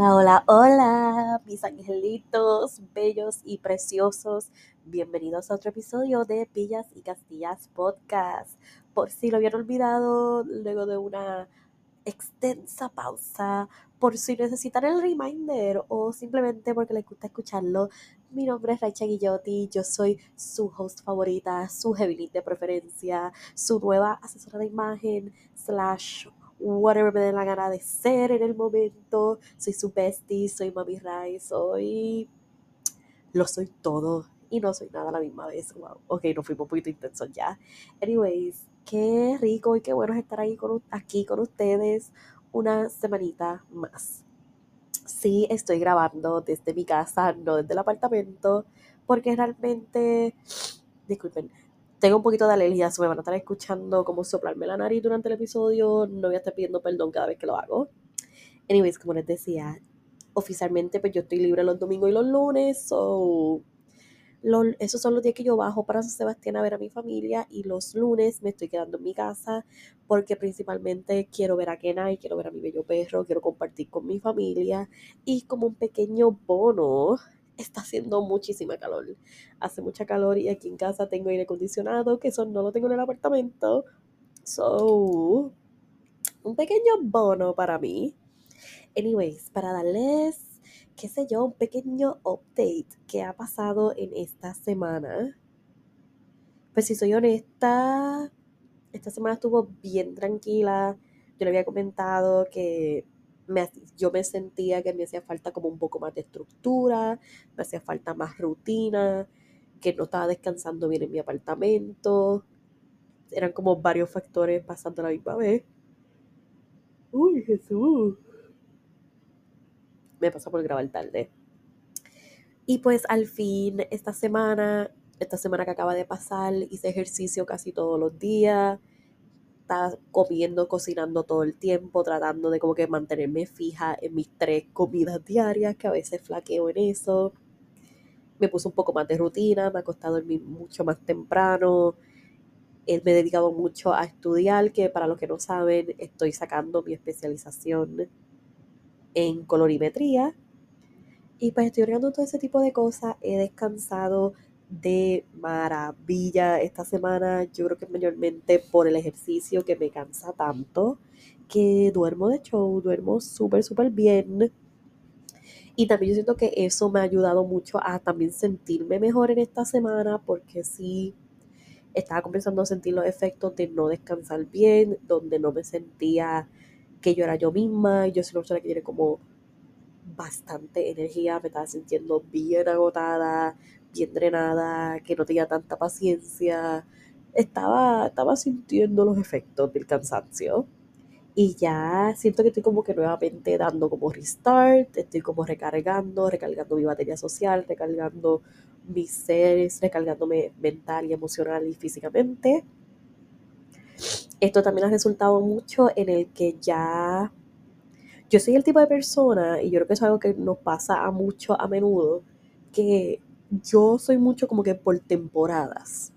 Hola, hola, hola, mis angelitos bellos y preciosos. Bienvenidos a otro episodio de Villas y Castillas Podcast. Por si lo habían olvidado, luego de una extensa pausa, por si necesitan el reminder o simplemente porque les gusta escucharlo, mi nombre es Raicha Guillotti, yo soy su host favorita, su heavy de preferencia, su nueva asesora de imagen, slash whatever me dé la gana de ser en el momento. Soy su bestie, soy Mami Rai, soy... Lo soy todo y no soy nada a la misma vez. Wow. Ok, nos fuimos un poquito intensos ya. Anyways, qué rico y qué bueno estar ahí con, aquí con ustedes una semanita más sí estoy grabando desde mi casa, no desde el apartamento, porque realmente, disculpen, tengo un poquito de alergia, se me van a estar escuchando como soplarme la nariz durante el episodio, no voy a estar pidiendo perdón cada vez que lo hago. Anyways, como les decía, oficialmente pues yo estoy libre los domingos y los lunes, so esos son los días que yo bajo para San Sebastián a ver a mi familia y los lunes me estoy quedando en mi casa porque principalmente quiero ver a Kenai, quiero ver a mi bello perro, quiero compartir con mi familia y como un pequeño bono está haciendo muchísima calor. Hace mucha calor y aquí en casa tengo aire acondicionado, que eso no lo tengo en el apartamento. So, un pequeño bono para mí. Anyways, para darles qué sé yo, un pequeño update que ha pasado en esta semana. Pues si soy honesta, esta semana estuvo bien tranquila. Yo le había comentado que me, yo me sentía que me hacía falta como un poco más de estructura, me hacía falta más rutina, que no estaba descansando bien en mi apartamento. Eran como varios factores pasando la misma vez. Uy, Jesús me pasó por grabar tarde. Y pues al fin, esta semana, esta semana que acaba de pasar, hice ejercicio casi todos los días. Comiendo, cocinando todo el tiempo, tratando de como que mantenerme fija en mis tres comidas diarias, que a veces flaqueo en eso. Me puse un poco más de rutina, me ha costado dormir mucho más temprano. Eh, me he dedicado mucho a estudiar, que para los que no saben, estoy sacando mi especialización en colorimetría. Y pues estoy ordenando todo ese tipo de cosas. He descansado de maravilla esta semana. Yo creo que mayormente por el ejercicio que me cansa tanto. Que duermo de show, duermo súper, súper bien. Y también yo siento que eso me ha ayudado mucho a también sentirme mejor en esta semana. Porque sí, estaba comenzando a sentir los efectos de no descansar bien, donde no me sentía que yo era yo misma, yo soy una persona que tiene como bastante energía, me estaba sintiendo bien agotada, bien drenada, que no tenía tanta paciencia, estaba, estaba sintiendo los efectos del cansancio. Y ya siento que estoy como que nuevamente dando como restart, estoy como recargando, recargando mi batería social, recargando mis seres, recargándome mental y emocional y físicamente. Esto también ha resultado mucho en el que ya yo soy el tipo de persona, y yo creo que es algo que nos pasa a mucho a menudo, que yo soy mucho como que por temporadas.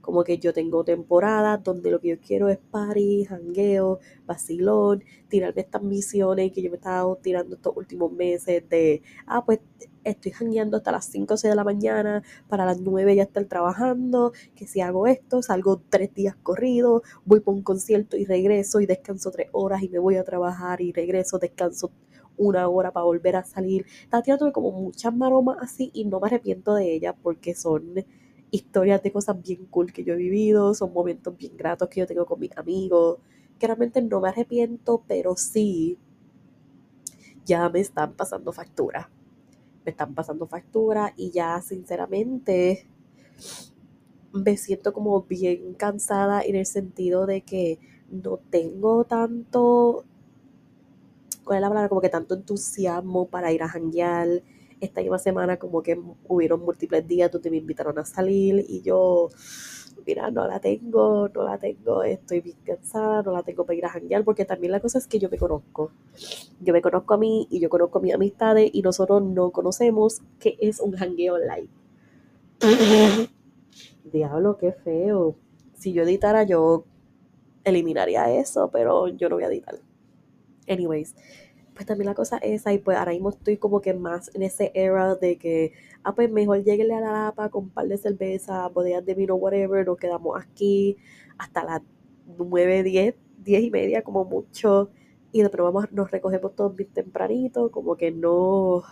Como que yo tengo temporadas donde lo que yo quiero es party, jangueo, vacilón, tirarme estas misiones que yo me estaba tirando estos últimos meses de, ah, pues estoy jangueando hasta las 5 o 6 de la mañana, para las 9 ya estar trabajando, que si hago esto, salgo tres días corridos, voy por un concierto y regreso y descanso tres horas y me voy a trabajar y regreso, descanso una hora para volver a salir. Estaba tirando como muchas maromas así y no me arrepiento de ellas porque son historias de cosas bien cool que yo he vivido, son momentos bien gratos que yo tengo con mis amigos, que realmente no me arrepiento, pero sí, ya me están pasando factura. Me están pasando factura y ya sinceramente me siento como bien cansada en el sentido de que no tengo tanto, ¿cuál es la palabra? Como que tanto entusiasmo para ir a janguear. Esta misma semana como que hubieron múltiples días donde me invitaron a salir y yo, mira, no la tengo, no la tengo, estoy bien cansada, no la tengo para ir a janguear porque también la cosa es que yo me conozco. Yo me conozco a mí y yo conozco a mis amistades y nosotros no conocemos qué es un jangueo online. Diablo, qué feo. Si yo editara, yo eliminaría eso, pero yo no voy a editar. Anyways, pues también la cosa es ahí, pues ahora mismo estoy como que más en ese era de que, ah, pues mejor lleguenle a la lapa con un par de cerveza, botellas de vino, whatever, nos quedamos aquí hasta las 9, 10, 10 y media como mucho, y después vamos, nos recogemos todos bien tempranito, como que no,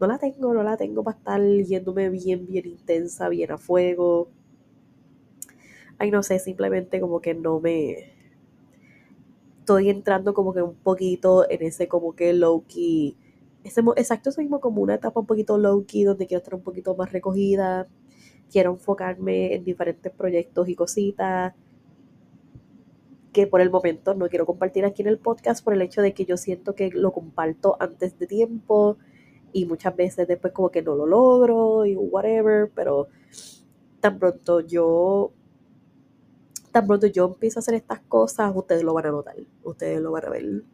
no la tengo, no la tengo para estar yéndome bien, bien intensa, bien a fuego. Ay, no sé, simplemente como que no me... Estoy entrando como que un poquito en ese como que low-key. Exacto, eso mismo como una etapa un poquito low-key donde quiero estar un poquito más recogida. Quiero enfocarme en diferentes proyectos y cositas que por el momento no quiero compartir aquí en el podcast por el hecho de que yo siento que lo comparto antes de tiempo y muchas veces después como que no lo logro y whatever, pero tan pronto yo tan pronto yo empiezo a hacer estas cosas, ustedes lo van a notar, ustedes lo van a ver.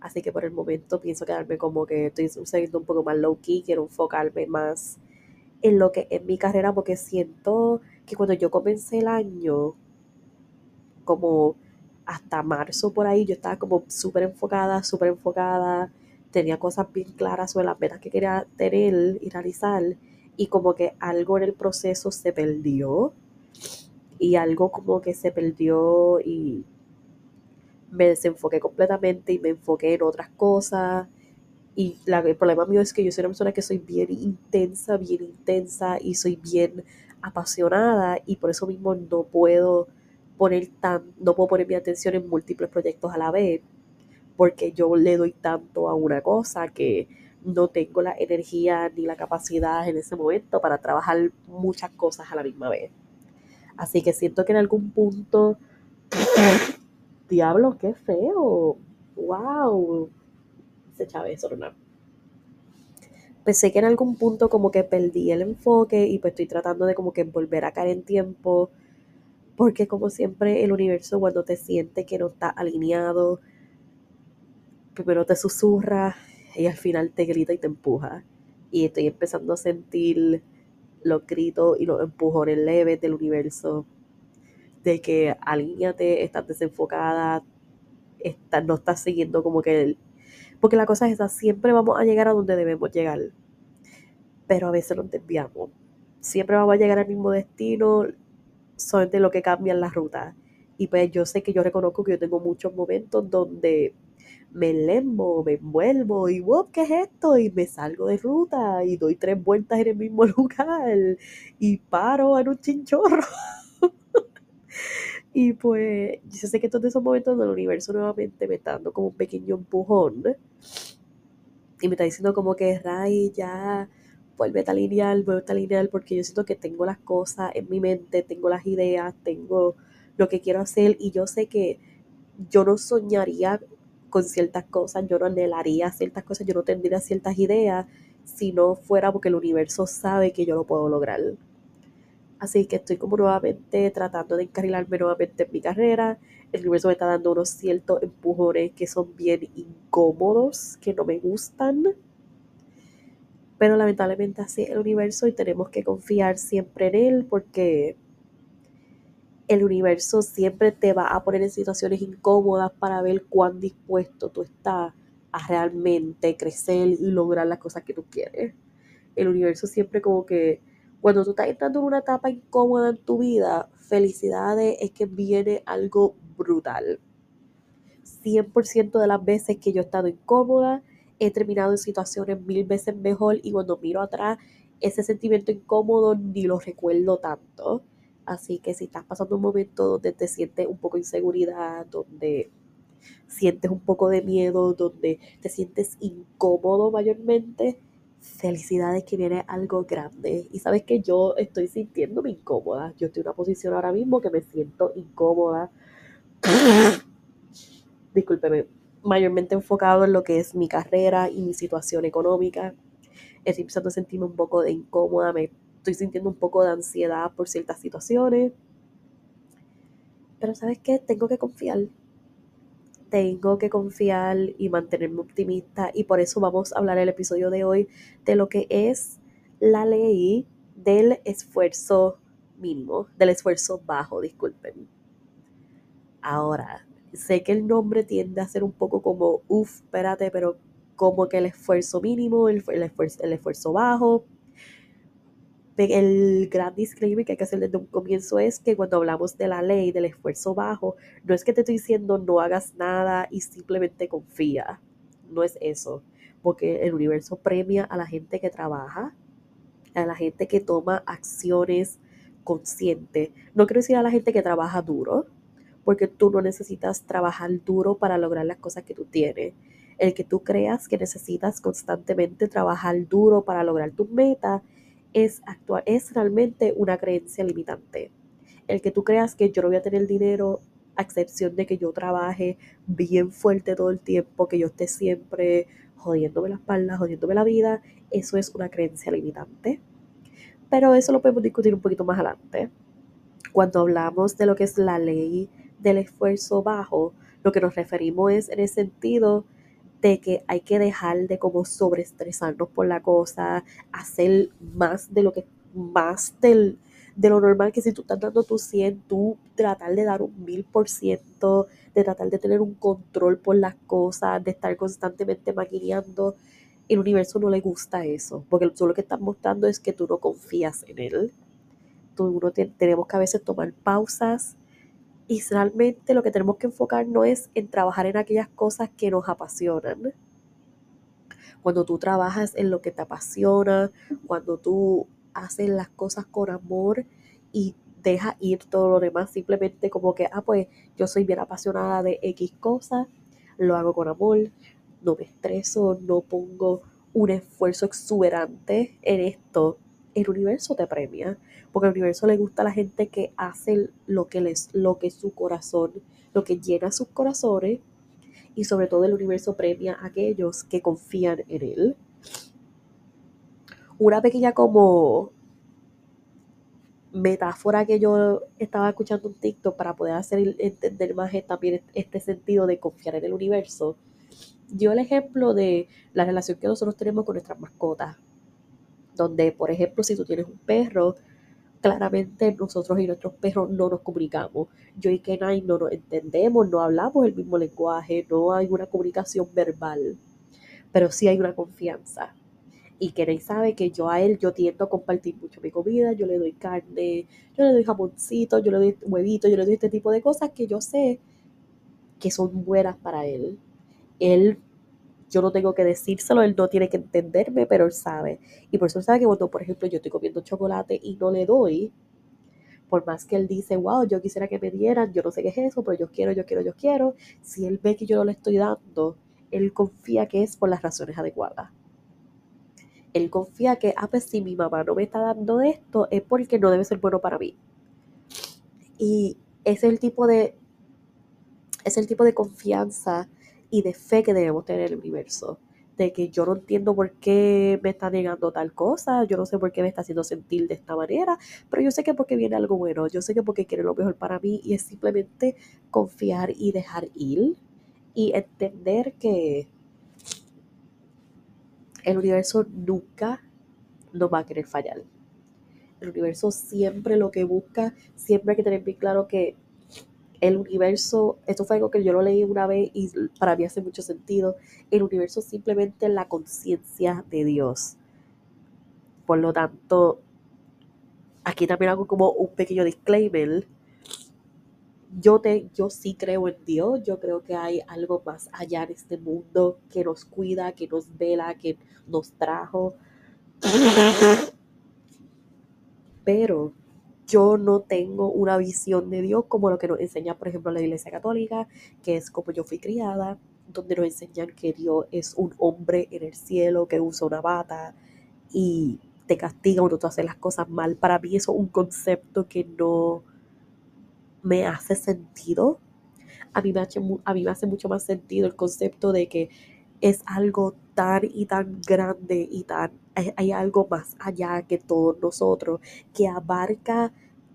Así que por el momento pienso quedarme como que estoy sucediendo un poco más low key, quiero enfocarme más en lo que es mi carrera porque siento que cuando yo comencé el año, como hasta marzo por ahí, yo estaba como súper enfocada, súper enfocada tenía cosas bien claras sobre las metas que quería tener y realizar y como que algo en el proceso se perdió y algo como que se perdió y me desenfoqué completamente y me enfoqué en otras cosas y el problema mío es que yo soy una persona que soy bien intensa, bien intensa y soy bien apasionada y por eso mismo no puedo poner tan, no puedo poner mi atención en múltiples proyectos a la vez porque yo le doy tanto a una cosa que no tengo la energía ni la capacidad en ese momento para trabajar muchas cosas a la misma vez. Así que siento que en algún punto, diablo, qué feo, wow, se echaba eso, ¿no? Pensé que en algún punto como que perdí el enfoque y pues estoy tratando de como que volver a caer en tiempo, porque como siempre el universo cuando te siente que no está alineado, primero te susurra y al final te grita y te empuja. Y estoy empezando a sentir los gritos y los empujones leves del universo. De que alíñate, estás desenfocada, no estás siguiendo como que... porque la cosa es esa, siempre vamos a llegar a donde debemos llegar. Pero a veces nos desviamos. Siempre vamos a llegar al mismo destino, solamente lo que cambia en la ruta. Y pues yo sé que yo reconozco que yo tengo muchos momentos donde me lembo, me envuelvo y wow, ¿qué es esto? Y me salgo de ruta y doy tres vueltas en el mismo lugar y paro en un chinchorro. y pues yo sé que todos esos momentos del universo nuevamente me está dando como un pequeño empujón y me está diciendo como que Ray ya vuelve a lineal, vuelve a lineal porque yo siento que tengo las cosas en mi mente, tengo las ideas, tengo lo que quiero hacer y yo sé que yo no soñaría con ciertas cosas, yo no anhelaría ciertas cosas, yo no tendría ciertas ideas si no fuera porque el universo sabe que yo lo puedo lograr. Así que estoy como nuevamente tratando de encarrilarme nuevamente en mi carrera. El universo me está dando unos ciertos empujones que son bien incómodos, que no me gustan. Pero lamentablemente así es el universo y tenemos que confiar siempre en él porque el universo siempre te va a poner en situaciones incómodas para ver cuán dispuesto tú estás a realmente crecer y lograr las cosas que tú quieres. El universo siempre como que cuando tú estás entrando en una etapa incómoda en tu vida, felicidades es que viene algo brutal. 100% de las veces que yo he estado incómoda, he terminado en situaciones mil veces mejor y cuando miro atrás, ese sentimiento incómodo ni lo recuerdo tanto Así que si estás pasando un momento donde te sientes un poco inseguridad, donde sientes un poco de miedo, donde te sientes incómodo mayormente, felicidades que viene algo grande. Y sabes que yo estoy sintiéndome incómoda. Yo estoy en una posición ahora mismo que me siento incómoda. Discúlpeme, mayormente enfocado en lo que es mi carrera y mi situación económica. Estoy empezando a sentirme un poco de incómoda, estoy sintiendo un poco de ansiedad por ciertas situaciones. Pero sabes qué, tengo que confiar tengo que confiar y mantenerme optimista y por eso vamos a hablar el episodio de hoy de lo que es la ley del esfuerzo mínimo, del esfuerzo bajo, disculpen. Ahora, sé que el nombre tiende a ser un poco como, uff, espérate, pero como que el esfuerzo mínimo, el, esfuerzo, el esfuerzo bajo, el gran disclaimer que hay que hacer desde un comienzo es que cuando hablamos de la ley del esfuerzo bajo, no es que te estoy diciendo no hagas nada y simplemente confía. No es eso. Porque el universo premia a la gente que trabaja, a la gente que toma acciones conscientes. No quiero decir a la gente que trabaja duro, porque tú no necesitas trabajar duro para lograr las cosas que tú tienes. El que tú creas que necesitas constantemente trabajar duro para lograr tus metas es, actuar, es realmente una creencia limitante. El que tú creas que yo no voy a tener dinero a excepción de que yo trabaje bien fuerte todo el tiempo, que yo esté siempre jodiéndome la espalda, jodiéndome la vida, eso es una creencia limitante. Pero eso lo podemos discutir un poquito más adelante. Cuando hablamos de lo que es la ley del esfuerzo bajo, lo que nos referimos es en el sentido de que hay que dejar de como sobreestresarnos por la cosa, hacer más de lo que, más del, de lo normal que si tú estás dando tu 100, tú tratar de dar un mil por ciento, de tratar de tener un control por las cosas, de estar constantemente maquineando. El universo no le gusta eso, porque solo lo que estás mostrando es que tú no confías en él. Tú, uno tenemos que a veces tomar pausas y realmente lo que tenemos que enfocar no es en trabajar en aquellas cosas que nos apasionan. Cuando tú trabajas en lo que te apasiona, cuando tú haces las cosas con amor y deja ir todo lo demás, simplemente como que, ah, pues yo soy bien apasionada de X cosas, lo hago con amor, no me estreso, no pongo un esfuerzo exuberante en esto, el universo te premia, porque al universo le gusta a la gente que hace lo que les, lo que su corazón, lo que llena sus corazones, y sobre todo el universo premia a aquellos que confían en él. Una pequeña como metáfora que yo estaba escuchando un TikTok para poder hacer entender más también este sentido de confiar en el universo. Dio el ejemplo de la relación que nosotros tenemos con nuestras mascotas donde, por ejemplo, si tú tienes un perro, claramente nosotros y nuestros perros no nos comunicamos. Yo y Kenai no nos entendemos, no hablamos el mismo lenguaje, no hay una comunicación verbal, pero sí hay una confianza. Y Kenai sabe que yo a él, yo tiendo a compartir mucho mi comida, yo le doy carne, yo le doy jamoncito, yo le doy huevito, yo le doy este tipo de cosas que yo sé que son buenas para él. Él yo no tengo que decírselo, él no tiene que entenderme, pero él sabe. Y por eso él sabe que cuando, por ejemplo, yo estoy comiendo chocolate y no le doy, por más que él dice, wow, yo quisiera que me dieran, yo no sé qué es eso, pero yo quiero, yo quiero, yo quiero, si él ve que yo no le estoy dando, él confía que es por las razones adecuadas. Él confía que, ah, pues si mi mamá no me está dando esto, es porque no debe ser bueno para mí. Y es el tipo de, es el tipo de confianza y de fe que debemos tener en el universo. De que yo no entiendo por qué me está negando tal cosa, yo no sé por qué me está haciendo sentir de esta manera, pero yo sé que porque viene algo bueno, yo sé que porque quiere lo mejor para mí y es simplemente confiar y dejar ir y entender que el universo nunca nos va a querer fallar. El universo siempre lo que busca, siempre hay que tener bien claro que el universo, esto fue algo que yo lo leí una vez y para mí hace mucho sentido, el universo es simplemente la conciencia de Dios. Por lo tanto, aquí también hago como un pequeño disclaimer. Yo, te, yo sí creo en Dios, yo creo que hay algo más allá en este mundo que nos cuida, que nos vela, que nos trajo. Pero yo no tengo una visión de Dios como lo que nos enseña, por ejemplo, la Iglesia Católica, que es como yo fui criada, donde nos enseñan que Dios es un hombre en el cielo que usa una bata, y te castiga cuando tú haces las cosas mal. Para mí eso es un concepto que no me hace sentido. A mí me hace, a mí me hace mucho más sentido el concepto de que es algo tan y tan grande y tan, hay, algo más allá que todos nosotros, que abarca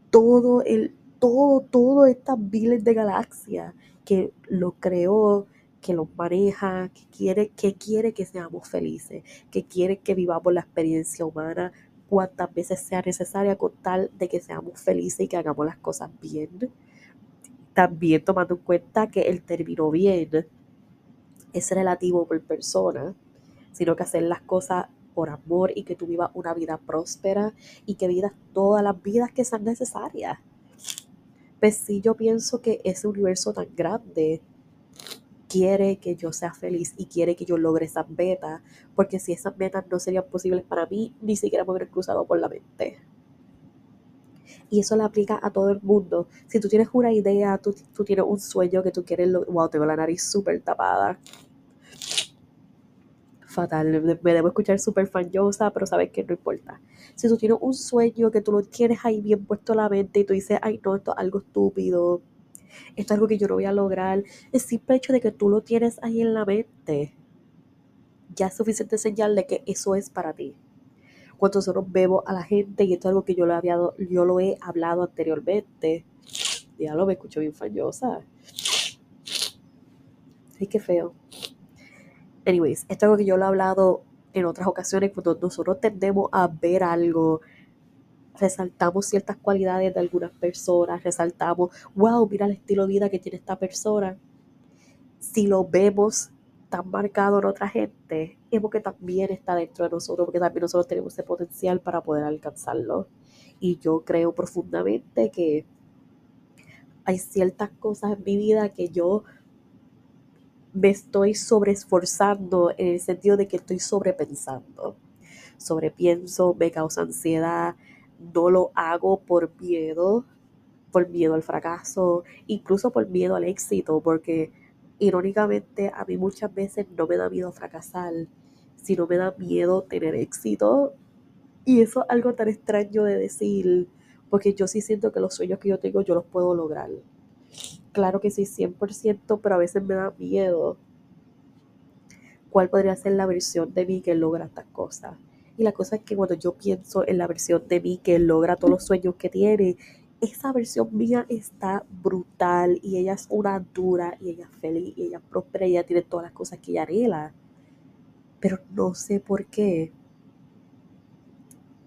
todo el, todo, todo estas miles de galaxias, que lo creó, que lo maneja, que quiere, que quiere que seamos felices, que quiere que vivamos la experiencia humana cuantas veces sea necesaria con tal de que seamos felices y que hagamos las cosas bien. También tomando en cuenta que el término bien es relativo por persona, sino que hacer las cosas por amor y que tú vivas una vida próspera y que vivas todas las vidas que sean necesarias. Pues sí, yo pienso que ese universo tan grande quiere que yo sea feliz y quiere que yo logre esas metas, porque si esas metas no serían posibles para mí, ni siquiera me hubiera cruzado por la mente. Y eso le aplica a todo el mundo. Si tú tienes una idea, tú, tienes un sueño que tú quieres, wow, tengo la nariz súper tapada. Fatal, me debo escuchar súper fanyosa, pero sabes que no importa. Si tú tienes un sueño que tú lo tienes ahí bien puesto en la mente y tú dices, ay no, esto es algo estúpido, esto es algo que yo no voy a lograr, el simple hecho de que tú lo tienes ahí en la mente, ya es suficiente señal de que eso es para ti cuando nosotros vemos a la gente, y esto es algo que yo lo, había, yo lo he hablado anteriormente, ya lo me escucho bien fallosa. Ay, qué feo. Anyways, esto es algo que yo lo he hablado en otras ocasiones, cuando nosotros tendemos a ver algo, resaltamos ciertas cualidades de algunas personas, resaltamos, wow, mira el estilo de vida que tiene esta persona. Si lo vemos tan marcado en otra gente, es porque también está dentro de nosotros, porque también nosotros tenemos ese potencial para poder alcanzarlo. Y yo creo profundamente que hay ciertas cosas en mi vida que yo me estoy sobreesforzando en el sentido de que estoy sobrepensando. Sobrepienso, me causa ansiedad, no lo hago por miedo, por miedo al fracaso, incluso por miedo al éxito, porque irónicamente a mí muchas veces no me da miedo fracasar, sino me da miedo tener éxito. Y eso es algo tan extraño de decir, porque yo sí siento que los sueños que yo tengo yo los puedo lograr. Claro que sí, 100%, pero a veces me da miedo. ¿Cuál podría ser la versión de mí que logra estas cosas? Y la cosa es que cuando yo pienso en la versión de mí que logra todos los sueños que tiene, esa versión mía está brutal y ella es una dura y ella es feliz y ella es próspera y ella tiene todas las cosas que ella anhela. Pero no sé por qué.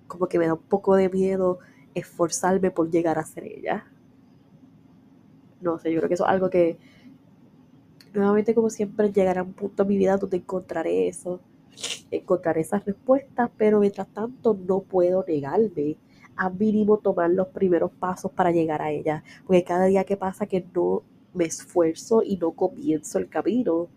Como que me da un poco de miedo esforzarme por llegar a ser ella. No sé, yo creo que eso es algo que nuevamente como siempre llegará un punto en mi vida donde encontraré eso, encontraré esas respuestas, pero mientras tanto no puedo negarme a mínimo tomar los primeros pasos para llegar a ella. Porque cada día que pasa que no me esfuerzo y no comienzo el camino,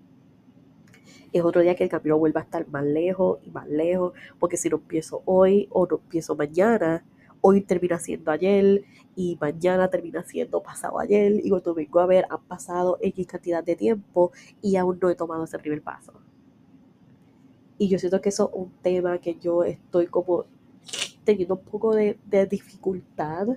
es otro día que el camino vuelva a estar más lejos y más lejos. Porque si no empiezo hoy o no empiezo mañana, hoy termina siendo ayer y mañana termina siendo pasado ayer. Y cuando vengo a ver, han pasado X cantidad de tiempo y aún no he tomado ese primer paso. Y yo siento que eso es un tema que yo estoy como teniendo un poco de, dificultad.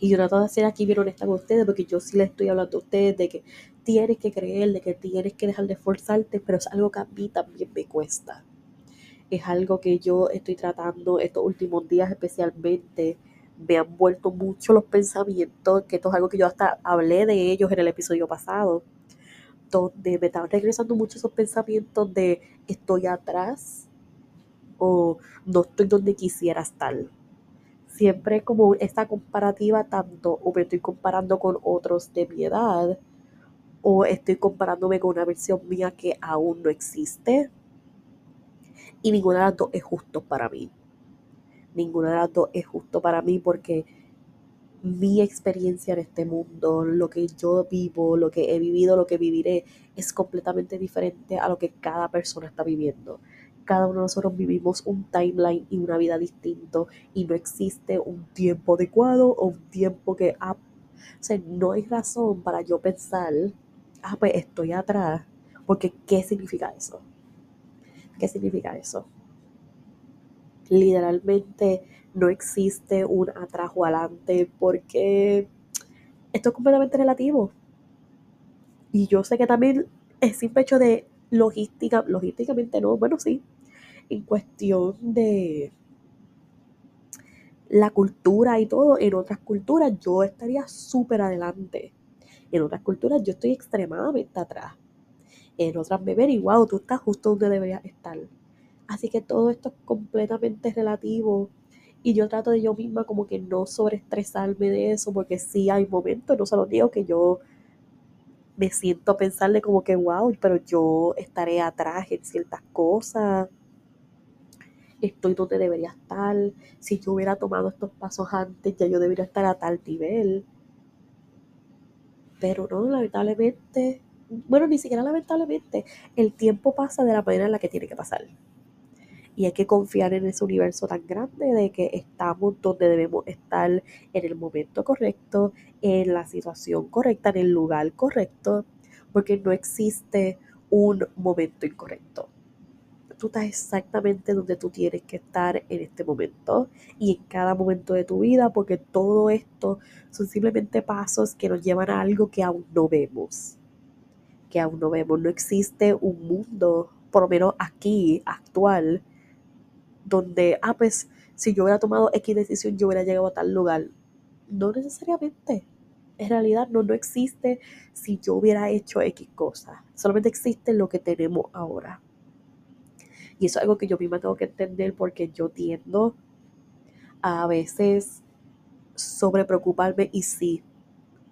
Y yo trato de ser aquí bien honesta con ustedes, porque yo sí les estoy hablando a ustedes de que tienes que creer, de que tienes que dejar de esforzarte, pero es algo que a mí también me cuesta. Es algo que yo estoy tratando estos últimos días especialmente. Me han vuelto mucho los pensamientos, que esto es algo que yo hasta hablé de ellos en el episodio pasado, donde me estaban regresando mucho esos pensamientos de estoy atrás, o no estoy donde quisiera estar. Siempre como esta comparativa tanto o me estoy comparando con otros de mi edad o estoy comparándome con una versión mía que aún no existe. Y ninguna de las dos es justo para mí. Ninguna de las dos es justo para mí porque mi experiencia en este mundo, lo que yo vivo, lo que he vivido, lo que viviré, es completamente diferente a lo que cada persona está viviendo cada uno de nosotros vivimos un timeline y una vida distinto y no existe un tiempo adecuado o un tiempo que ah, o sea, no hay razón para yo pensar, ah, pues estoy atrás, porque ¿qué significa eso? ¿Qué significa eso? literalmente no existe un atrás o adelante porque esto es completamente relativo. Y yo sé que también es simple hecho de logística, logísticamente no, bueno, sí, en cuestión de la cultura y todo, en otras culturas yo estaría súper adelante. En otras culturas yo estoy extremadamente atrás. En otras me ven y wow, tú estás justo donde deberías estar. Así que todo esto es completamente relativo. Y yo trato de yo misma como que no sobreestresarme de eso, porque sí hay momentos, no solo digo que yo me siento a pensarle como que wow, pero yo estaré atrás en ciertas cosas estoy donde debería estar, si yo hubiera tomado estos pasos antes, ya yo debería estar a tal nivel. Pero no, lamentablemente, bueno, ni siquiera lamentablemente, el tiempo pasa de la manera en la que tiene que pasar. Y hay que confiar en ese universo tan grande de que estamos donde debemos estar en el momento correcto, en la situación correcta, en el lugar correcto, porque no existe un momento incorrecto tú estás exactamente donde tú tienes que estar en este momento y en cada momento de tu vida, porque todo esto son simplemente pasos que nos llevan a algo que aún no vemos, que aún no vemos. No existe un mundo, por lo menos aquí, actual, donde, ah, pues, si yo hubiera tomado X decisión, yo hubiera llegado a tal lugar. No necesariamente. En realidad no, no existe si yo hubiera hecho X cosas. Solamente existe lo que tenemos ahora. Y eso es algo que yo misma tengo que entender porque yo tiendo a veces sobre preocuparme y sí,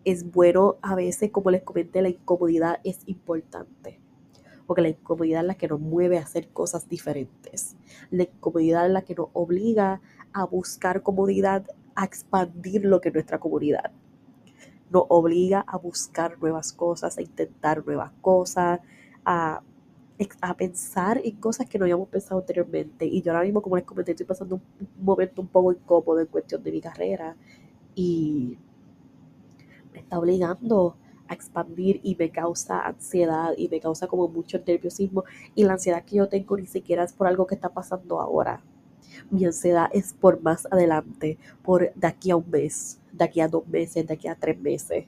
es bueno a veces, como les comenté, la incomodidad es importante. Porque la incomodidad es la que nos mueve a hacer cosas diferentes. La incomodidad es la que nos obliga a buscar comodidad, a expandir lo que es nuestra comunidad. Nos obliga a buscar nuevas cosas, a intentar nuevas cosas, a a pensar en cosas que no habíamos pensado anteriormente. Y yo ahora mismo, como les comenté, estoy pasando un momento un poco incómodo en cuestión de mi carrera y me está obligando a expandir y me causa ansiedad y me causa como mucho nerviosismo y la ansiedad que yo tengo ni siquiera es por algo que está pasando ahora. Mi ansiedad es por más adelante, por de aquí a un mes, de aquí a dos meses, de aquí a tres meses.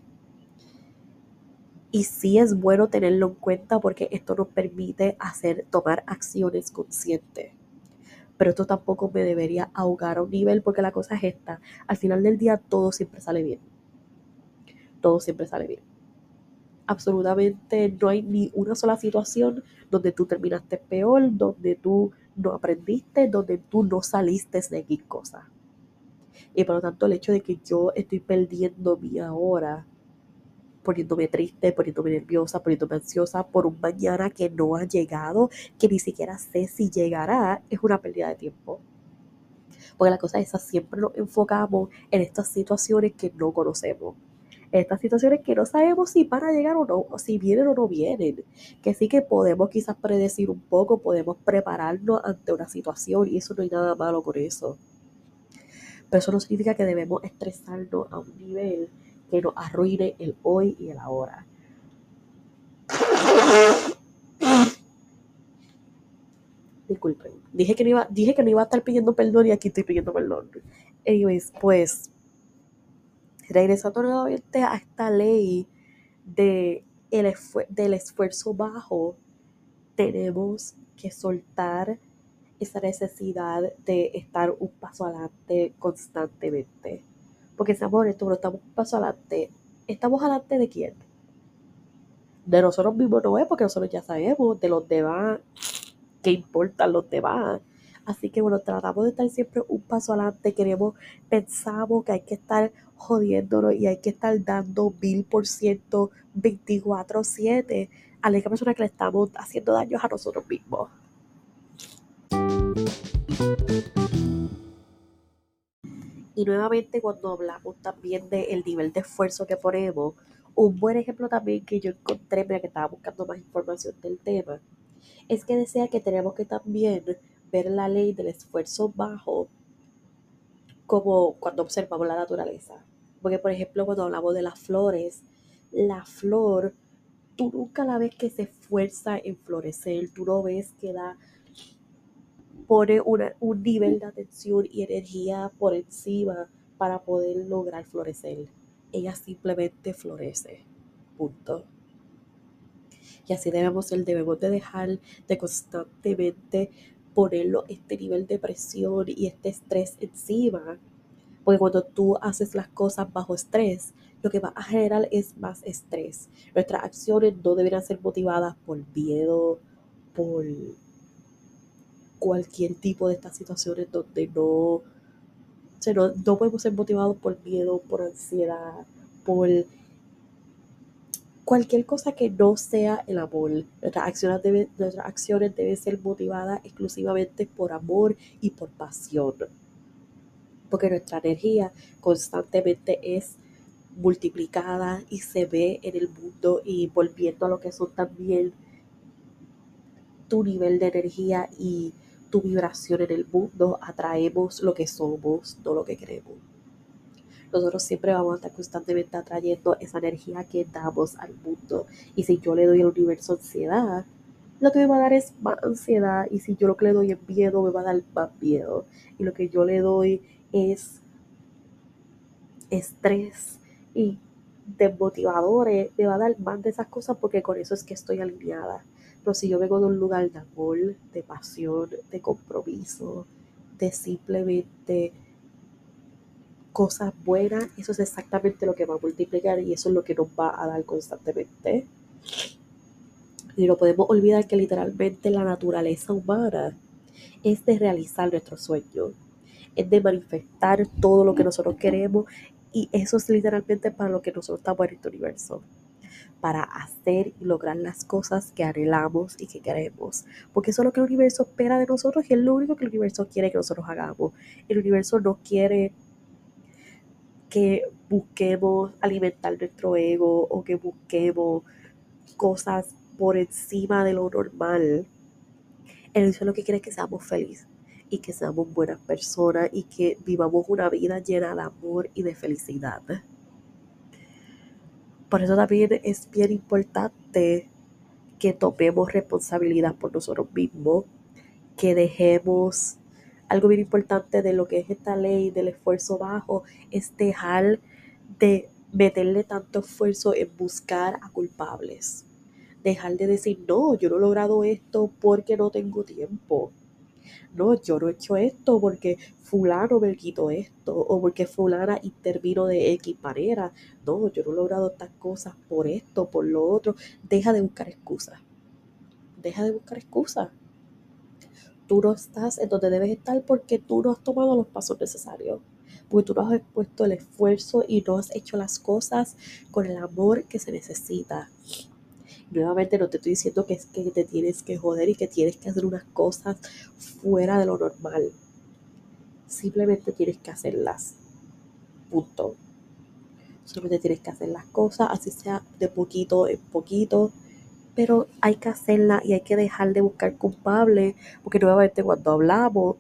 Y sí es bueno tenerlo en cuenta porque esto nos permite hacer, tomar acciones conscientes. Pero esto tampoco me debería ahogar a un nivel porque la cosa es esta. Al final del día todo siempre sale bien. Todo siempre sale bien. Absolutamente no hay ni una sola situación donde tú terminaste peor, donde tú no aprendiste, donde tú no saliste de X cosa. Y por lo tanto el hecho de que yo estoy perdiendo mi ahora poniéndome triste, poniéndome nerviosa, poniéndome ansiosa por un mañana que no ha llegado, que ni siquiera sé si llegará, es una pérdida de tiempo. Porque la cosa es esa, siempre nos enfocamos en estas situaciones que no conocemos. En estas situaciones que no sabemos si van a llegar o no, si vienen o no vienen. Que sí que podemos quizás predecir un poco, podemos prepararnos ante una situación y eso no hay nada malo con eso. Pero eso no significa que debemos estresarnos a un nivel que nos arruine el hoy y el ahora. Disculpen, dije que, no iba, dije que no iba a estar pidiendo perdón y aquí estoy pidiendo perdón. Anyways, pues, regresando nuevamente a esta ley de el del esfuerzo bajo, tenemos que soltar esa necesidad de estar un paso adelante constantemente. Porque seamos honestos, no estamos un paso adelante. ¿Estamos adelante de quién? De nosotros mismos no es, porque nosotros ya sabemos de los demás, qué importan los demás. Así que bueno, tratamos de estar siempre un paso adelante. Queremos, pensamos que hay que estar jodiéndonos y hay que estar dando mil por ciento 24-7 a la persona que le estamos haciendo daños a nosotros mismos. Y nuevamente cuando hablamos también del nivel de esfuerzo que ponemos, un buen ejemplo también que yo encontré, mira que estaba buscando más información del tema, es que decía que tenemos que también ver la ley del esfuerzo bajo como cuando observamos la naturaleza. Porque, por ejemplo, cuando hablamos de las flores, la flor, tú nunca la ves que se esfuerza en florecer, tú no ves que da pone un nivel de atención y energía por encima para poder lograr florecer. Ella simplemente florece. Punto. Y así debemos ser, debemos de dejar de constantemente ponerlo este nivel de presión y este estrés encima. Porque cuando tú haces las cosas bajo estrés, lo que va a generar es más estrés. Nuestras acciones no deberían ser motivadas por miedo, por cualquier tipo de estas situaciones donde no, no, no podemos ser motivados por miedo, por ansiedad, por cualquier cosa que no sea el amor. Nuestras acciones, deben, nuestras acciones deben ser motivadas exclusivamente por amor y por pasión. Porque nuestra energía constantemente es multiplicada y se ve en el mundo y volviendo a lo que son también tu nivel de energía y tu vibración en el mundo, atraemos lo que somos, no lo que queremos. Nosotros siempre vamos a estar constantemente atrayendo esa energía que damos al mundo. Y si yo le doy al universo ansiedad, lo que me va a dar es más ansiedad. Y si yo lo que le doy es miedo, me va a dar más miedo. Y lo que yo le doy es estrés y desmotivadores, me va a dar más de esas cosas porque con eso es que estoy alineada. Pero si yo vengo de un lugar de amor, de pasión, de compromiso, de simplemente cosas buenas, eso es exactamente lo que va a multiplicar y eso es lo que nos va a dar constantemente. Y no podemos olvidar que literalmente la naturaleza humana es de realizar nuestros sueños, es de manifestar todo lo que nosotros queremos y eso es literalmente para lo que nosotros estamos en este universo. Para hacer y lograr las cosas que anhelamos y que queremos. Porque eso es lo que el universo espera de nosotros y es lo único que el universo quiere que nosotros hagamos. El universo no quiere que busquemos alimentar nuestro ego o que busquemos cosas por encima de lo normal. El universo lo que quiere es que seamos felices y que seamos buenas personas y que vivamos una vida llena de amor y de felicidad. Por eso también es bien importante que tomemos responsabilidad por nosotros mismos, que dejemos algo bien importante de lo que es esta ley del esfuerzo bajo, es dejar de meterle tanto esfuerzo en buscar a culpables. Dejar de decir, no, yo no he logrado esto porque no tengo tiempo no, yo no he hecho esto porque fulano me quitó esto o porque fulana intervino de X manera. No, yo no he logrado estas cosas por esto, por lo otro. Deja de buscar excusas. Deja de buscar excusas. Tú no estás en donde debes estar porque tú no has tomado los pasos necesarios. Porque tú no has puesto el esfuerzo y no has hecho las cosas con el amor que se necesita. Nuevamente no te estoy diciendo que es que te tienes que joder y que tienes que hacer unas cosas fuera de lo normal. Simplemente tienes que hacerlas. Punto. Solamente tienes que hacer las cosas, así sea de poquito en poquito. Pero hay que hacerla y hay que dejar de buscar culpables. Porque nuevamente cuando hablamos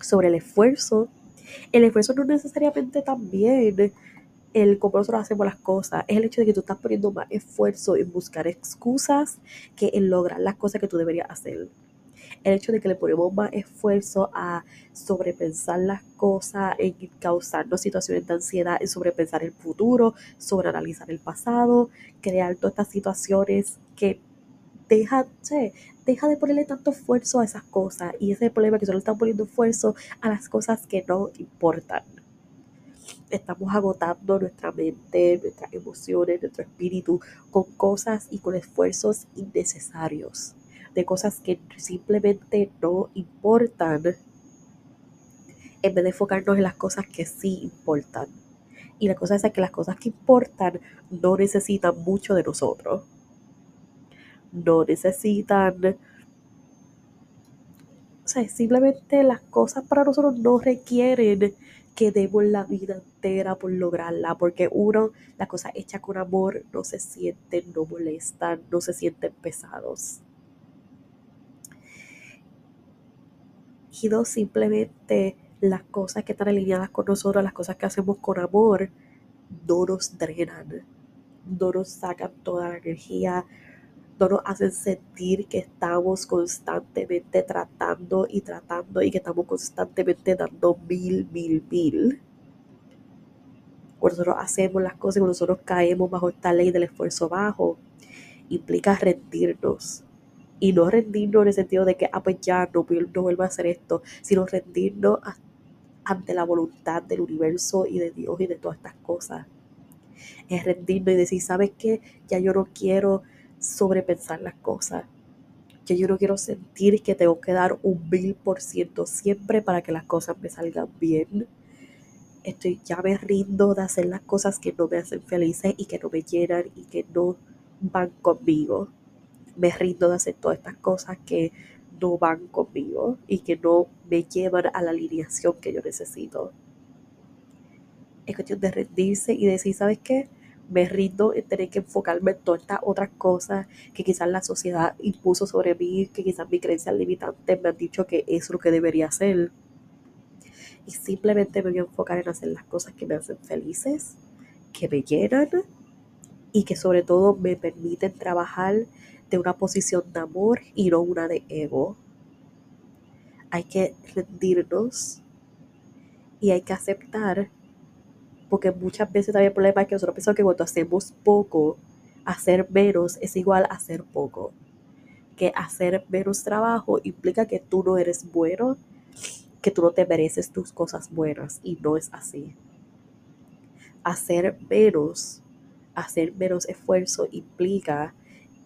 sobre el esfuerzo, el esfuerzo no necesariamente también el cómo nosotros hacemos las cosas, es el hecho de que tú estás poniendo más esfuerzo en buscar excusas que en lograr las cosas que tú deberías hacer. El hecho de que le ponemos más esfuerzo a sobrepensar las cosas, en causarnos situaciones de ansiedad, en sobrepensar el futuro, sobre analizar el pasado, crear todas estas situaciones que deja, deja de ponerle tanto esfuerzo a esas cosas y ese es el problema que solo están poniendo esfuerzo a las cosas que no importan estamos agotando nuestra mente, nuestras emociones, nuestro espíritu con cosas y con esfuerzos innecesarios, de cosas que simplemente no importan, en vez de enfocarnos en las cosas que sí importan. Y la cosa es que las cosas que importan no necesitan mucho de nosotros. No necesitan... O sea, simplemente las cosas para nosotros no requieren que demos la vida entera por lograrla, porque uno, las cosas hechas con amor no se sienten, no molestan, no se sienten pesados. Y dos, simplemente las cosas que están alineadas con nosotros, las cosas que hacemos con amor, no nos drenan, no nos sacan toda la energía, no nos hacen sentir que estamos constantemente tratando y tratando y que estamos constantemente dando mil, mil, mil. Cuando nosotros hacemos las cosas, cuando nosotros caemos bajo esta ley del esfuerzo bajo, implica rendirnos. Y no rendirnos en el sentido de que, ah, pues ya, no, no vuelvo a hacer esto, sino rendirnos ante la voluntad del universo y de Dios y de todas estas cosas. Es rendirnos y decir, ¿sabes qué? Ya yo no quiero sobrepensar las cosas. Ya yo no quiero sentir que tengo que dar un mil por ciento siempre para que las cosas me salgan bien. Estoy, ya me rindo de hacer las cosas que no me hacen felices y que no me llenan y que no van conmigo. Me rindo de hacer todas estas cosas que no van conmigo y que no me llevan a la alineación que yo necesito. Es cuestión de rendirse y decir, ¿sabes qué? Me rindo en tener que enfocarme en todas estas otras cosas que quizás la sociedad impuso sobre mí, que quizás mis creencias limitantes me han dicho que es lo que debería hacer. Y simplemente me voy a enfocar en hacer las cosas que me hacen felices, que me llenan y que sobre todo me permiten trabajar de una posición de amor y no una de ego. Hay que rendirnos y hay que aceptar, porque muchas veces también el problema es que nosotros pensamos que cuando hacemos poco, hacer menos es igual a hacer poco. Que hacer menos trabajo implica que tú no eres bueno, que tú no te mereces tus cosas buenas y no es así. Hacer menos, hacer menos esfuerzo implica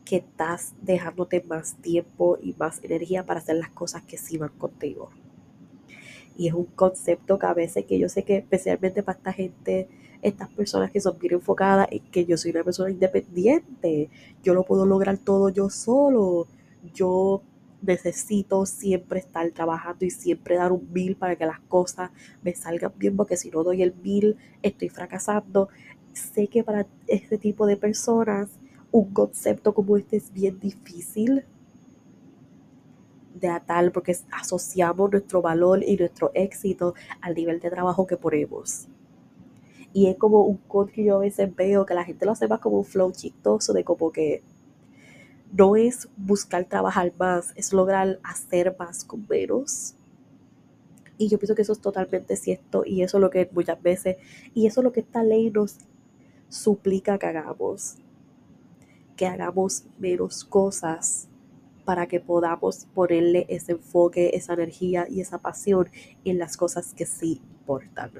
que estás dejándote más tiempo y más energía para hacer las cosas que sí van contigo. Y es un concepto que a veces que yo sé que especialmente para esta gente, estas personas que son bien enfocadas en que yo soy una persona independiente, yo lo puedo lograr todo yo solo, yo necesito siempre estar trabajando y siempre dar un mil para que las cosas me salgan bien, porque si no doy el mil estoy fracasando. Sé que para este tipo de personas un concepto como este es bien difícil de atar porque asociamos nuestro valor y nuestro éxito al nivel de trabajo que ponemos. Y es como un code que yo a veces veo que la gente lo hace más como un flow chistoso de como que no es buscar trabajar más, es lograr hacer más con menos. Y yo pienso que eso es totalmente cierto y eso es lo que muchas veces, y eso es lo que esta ley nos suplica que hagamos que hagamos menos cosas para que podamos ponerle ese enfoque, esa energía y esa pasión en las cosas que sí importan.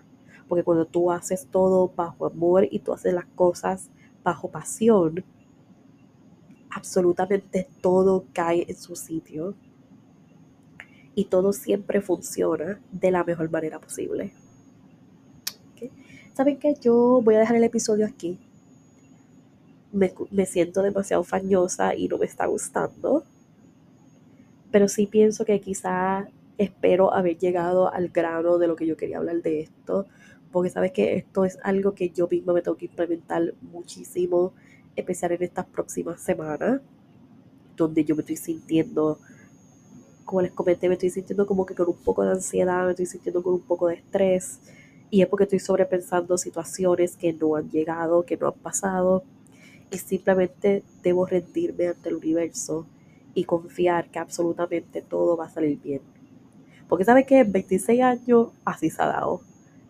Porque cuando tú haces todo bajo amor y tú haces las cosas bajo pasión, absolutamente todo cae en su sitio y todo siempre funciona de la mejor manera posible. ¿Saben qué? Yo voy a dejar el episodio aquí me, siento demasiado fañosa y no me está gustando. Pero sí pienso que quizá espero haber llegado al grano de lo que yo quería hablar de esto, porque sabes que esto es algo que yo misma me tengo que implementar muchísimo, empezar en estas próximas semanas, donde yo me estoy sintiendo, como les comenté, me estoy sintiendo como que con un poco de ansiedad, me estoy sintiendo con un poco de estrés, y es porque estoy sobrepensando situaciones que no han llegado, que no han pasado, y simplemente debo rendirme ante el universo y confiar que absolutamente todo va a salir bien. Porque sabe que en 26 años así se ha dado.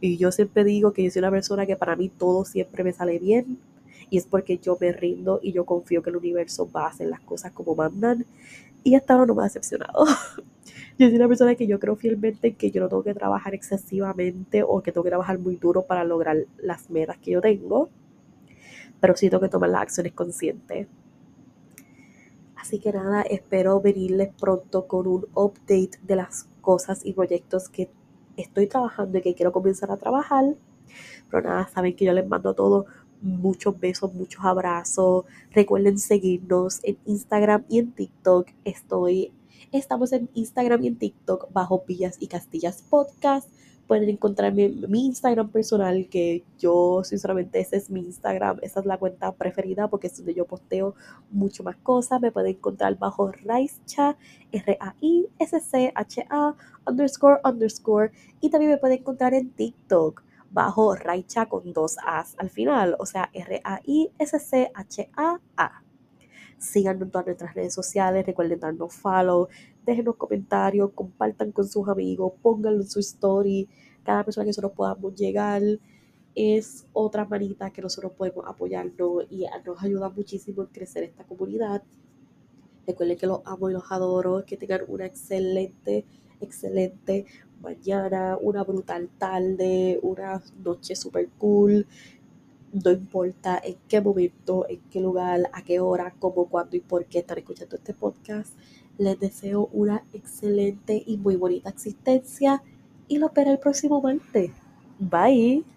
Y yo siempre digo que yo soy una persona que para mí todo siempre me sale bien. Y es porque yo me rindo y yo confío que el universo va a hacer las cosas como mandan. Y hasta ahora no me ha decepcionado. yo soy una persona que yo creo fielmente que yo no tengo que trabajar excesivamente o que tengo que trabajar muy duro para lograr las metas que yo tengo pero sí tengo que tomar las acciones conscientes. Así que nada, espero venirles pronto con un update de las cosas y proyectos que estoy trabajando y que quiero comenzar a trabajar. Pero nada, saben que yo les mando a todos muchos besos, muchos abrazos. Recuerden seguirnos en Instagram y en TikTok. Estoy, estamos en Instagram y en TikTok bajo Villas y Castillas Podcast pueden encontrarme en mi Instagram personal, que yo sinceramente ese es mi Instagram, esa es la cuenta preferida porque es donde yo posteo mucho más cosas. Me pueden encontrar bajo Raischa, R-A-I-S-C-H-A, underscore, underscore. Y también me pueden encontrar en TikTok bajo Raicha con dos A's al final, o sea, R-A-I-S-C-H-A-A. Síganos en todas nuestras redes sociales, recuerden darnos follow, déjenos comentarios, compartan con sus amigos, pónganlo en su story. Cada persona que nosotros podamos llegar es otra manita que nosotros podemos apoyarnos y nos ayuda muchísimo en crecer esta comunidad. Recuerden que los amo y los adoro, que tengan una excelente, excelente mañana, una brutal tarde, una noche super cool. No importa en qué momento, en qué lugar, a qué hora, cómo, cuándo y por qué están escuchando este podcast. Les deseo una excelente y muy bonita existencia y lo espero el próximo martes. Bye.